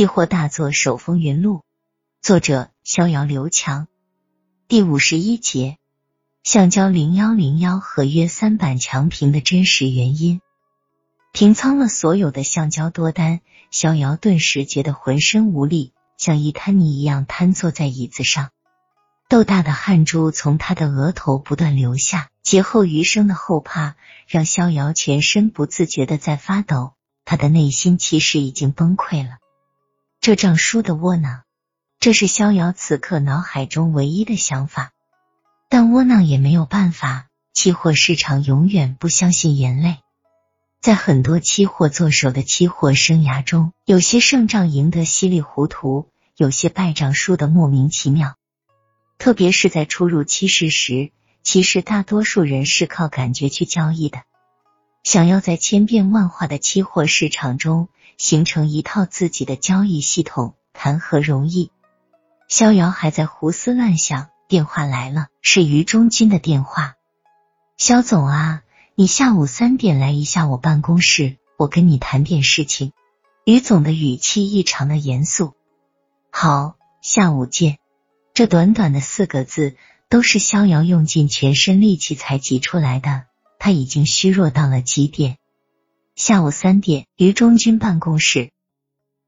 期货大作手风云录，作者逍遥刘强。第五十一节，橡胶零幺零幺合约三板强平的真实原因。平仓了所有的橡胶多单，逍遥顿时觉得浑身无力，像一滩泥一样瘫坐在椅子上。豆大的汗珠从他的额头不断流下，劫后余生的后怕让逍遥全身不自觉的在发抖。他的内心其实已经崩溃了。这仗输的窝囊，这是逍遥此刻脑海中唯一的想法。但窝囊也没有办法，期货市场永远不相信眼泪。在很多期货做手的期货生涯中，有些胜仗赢得稀里糊涂，有些败仗输得莫名其妙。特别是在初入期市时，其实大多数人是靠感觉去交易的。想要在千变万化的期货市场中形成一套自己的交易系统，谈何容易？逍遥还在胡思乱想，电话来了，是于中军的电话。肖总啊，你下午三点来一下我办公室，我跟你谈点事情。于总的语气异常的严肃。好，下午见。这短短的四个字，都是逍遥用尽全身力气才挤出来的。他已经虚弱到了极点。下午三点，于中军办公室，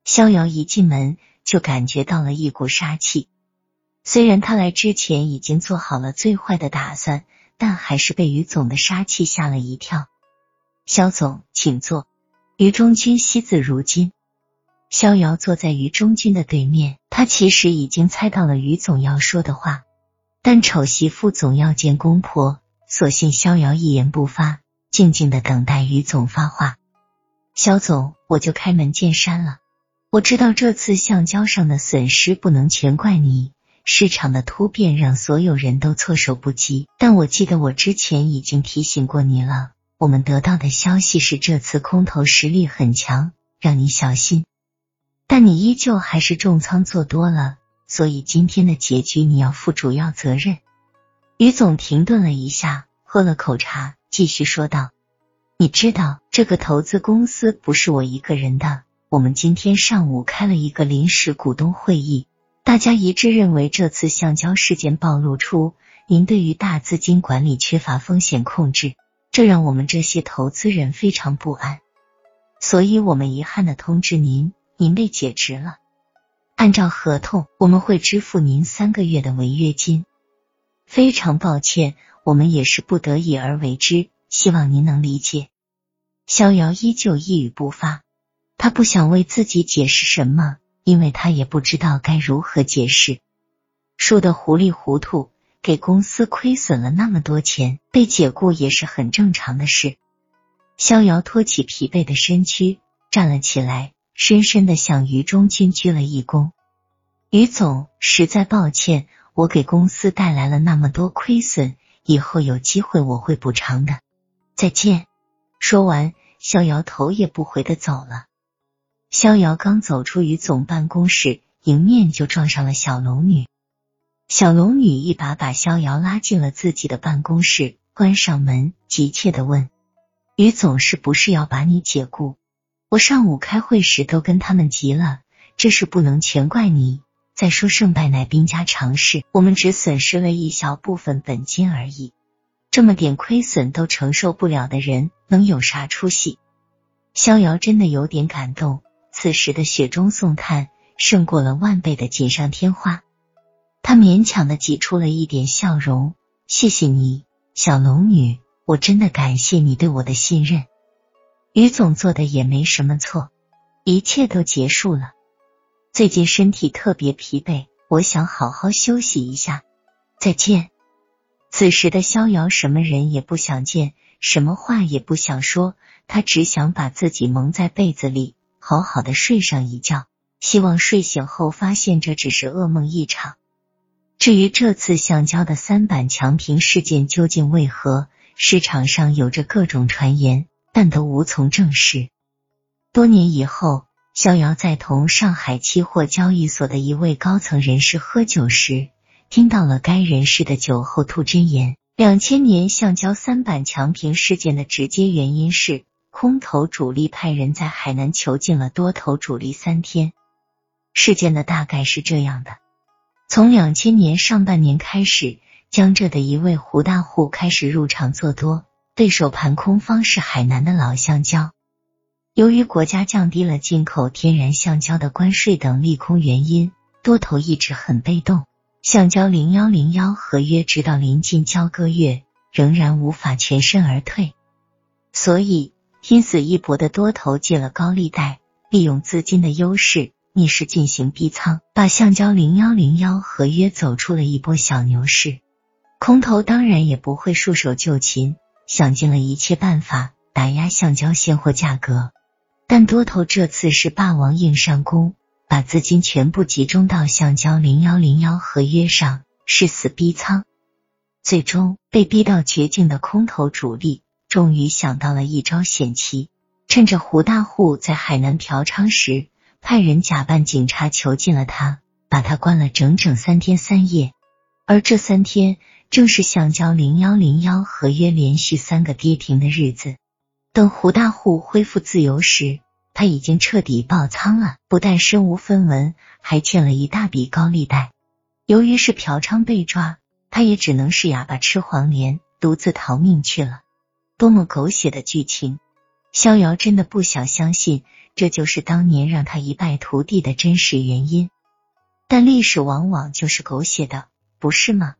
逍遥一进门就感觉到了一股杀气。虽然他来之前已经做好了最坏的打算，但还是被于总的杀气吓了一跳。肖总，请坐。于中军惜字如金。逍遥坐在于中军的对面，他其实已经猜到了于总要说的话，但丑媳妇总要见公婆。索性逍遥一言不发，静静的等待于总发话。肖总，我就开门见山了。我知道这次橡胶上的损失不能全怪你，市场的突变让所有人都措手不及。但我记得我之前已经提醒过你了。我们得到的消息是这次空头实力很强，让你小心。但你依旧还是重仓做多了，所以今天的结局你要负主要责任。于总停顿了一下，喝了口茶，继续说道：“你知道，这个投资公司不是我一个人的。我们今天上午开了一个临时股东会议，大家一致认为这次橡胶事件暴露出您对于大资金管理缺乏风险控制，这让我们这些投资人非常不安。所以我们遗憾的通知您，您被解职了。按照合同，我们会支付您三个月的违约金。”非常抱歉，我们也是不得已而为之，希望您能理解。逍遥依旧一语不发，他不想为自己解释什么，因为他也不知道该如何解释。输得糊里糊涂，给公司亏损了那么多钱，被解雇也是很正常的事。逍遥托起疲惫的身躯，站了起来，深深的向于中军鞠了一躬。于总，实在抱歉。我给公司带来了那么多亏损，以后有机会我会补偿的。再见。说完，逍遥头也不回的走了。逍遥刚走出于总办公室，迎面就撞上了小龙女。小龙女一把把逍遥拉进了自己的办公室，关上门，急切的问：“于总是不是要把你解雇？我上午开会时都跟他们急了，这事不能全怪你。”再说胜败乃兵家常事，我们只损失了一小部分本金而已，这么点亏损都承受不了的人，能有啥出息？逍遥真的有点感动，此时的雪中送炭胜过了万倍的锦上添花。他勉强的挤出了一点笑容：“谢谢你，小龙女，我真的感谢你对我的信任。于总做的也没什么错，一切都结束了。”最近身体特别疲惫，我想好好休息一下。再见。此时的逍遥什么人也不想见，什么话也不想说，他只想把自己蒙在被子里，好好的睡上一觉。希望睡醒后发现这只是噩梦一场。至于这次橡胶的三板强平事件究竟为何，市场上有着各种传言，但都无从证实。多年以后。逍遥在同上海期货交易所的一位高层人士喝酒时，听到了该人士的酒后吐真言。两千年橡胶三板强平事件的直接原因是空头主力派人在海南囚禁了多头主力三天。事件的大概是这样的：从两千年上半年开始，江浙的一位胡大户开始入场做多，对手盘空方是海南的老橡胶。由于国家降低了进口天然橡胶的关税等利空原因，多头一直很被动。橡胶零幺零幺合约直到临近交割月，仍然无法全身而退，所以拼死一搏的多头借了高利贷，利用资金的优势逆势进行逼仓，把橡胶零幺零幺合约走出了一波小牛市。空头当然也不会束手就擒，想尽了一切办法打压橡胶现货价格。但多头这次是霸王硬上弓，把资金全部集中到橡胶零幺零幺合约上，誓死逼仓。最终被逼到绝境的空头主力，终于想到了一招险棋，趁着胡大户在海南嫖娼时，派人假扮警察囚禁了他，把他关了整整三天三夜。而这三天，正是橡胶零幺零幺合约连续三个跌停的日子。等胡大户恢复自由时，他已经彻底爆仓了，不但身无分文，还欠了一大笔高利贷。由于是嫖娼被抓，他也只能是哑巴吃黄连，独自逃命去了。多么狗血的剧情！逍遥真的不想相信，这就是当年让他一败涂地的真实原因。但历史往往就是狗血的，不是吗？